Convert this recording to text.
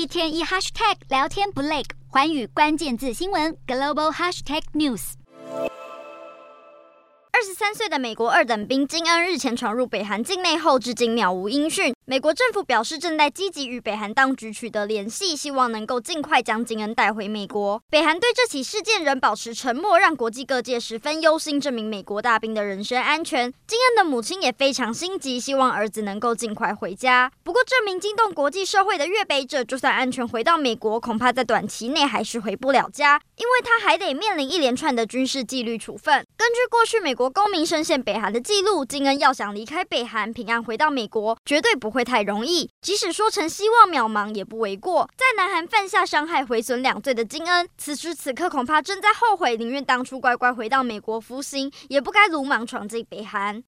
一天一 hashtag 聊天不累，环宇关键字新闻 global hashtag news。二十三岁的美国二等兵金恩日前闯入北韩境内后，至今渺无音讯。美国政府表示，正在积极与北韩当局取得联系，希望能够尽快将金恩带回美国。北韩对这起事件仍保持沉默，让国际各界十分忧心这名美国大兵的人身安全。金恩的母亲也非常心急，希望儿子能够尽快回家。不过，这名惊动国际社会的越北者，就算安全回到美国，恐怕在短期内还是回不了家，因为他还得面临一连串的军事纪律处分。根据过去美国公民深陷北韩的记录，金恩要想离开北韩，平安回到美国，绝对不会会太容易。即使说成希望渺茫，也不为过。在南韩犯下伤害毁损两罪的金恩，此时此刻恐怕正在后悔，宁愿当初乖乖回到美国服刑，也不该鲁莽闯进北韩。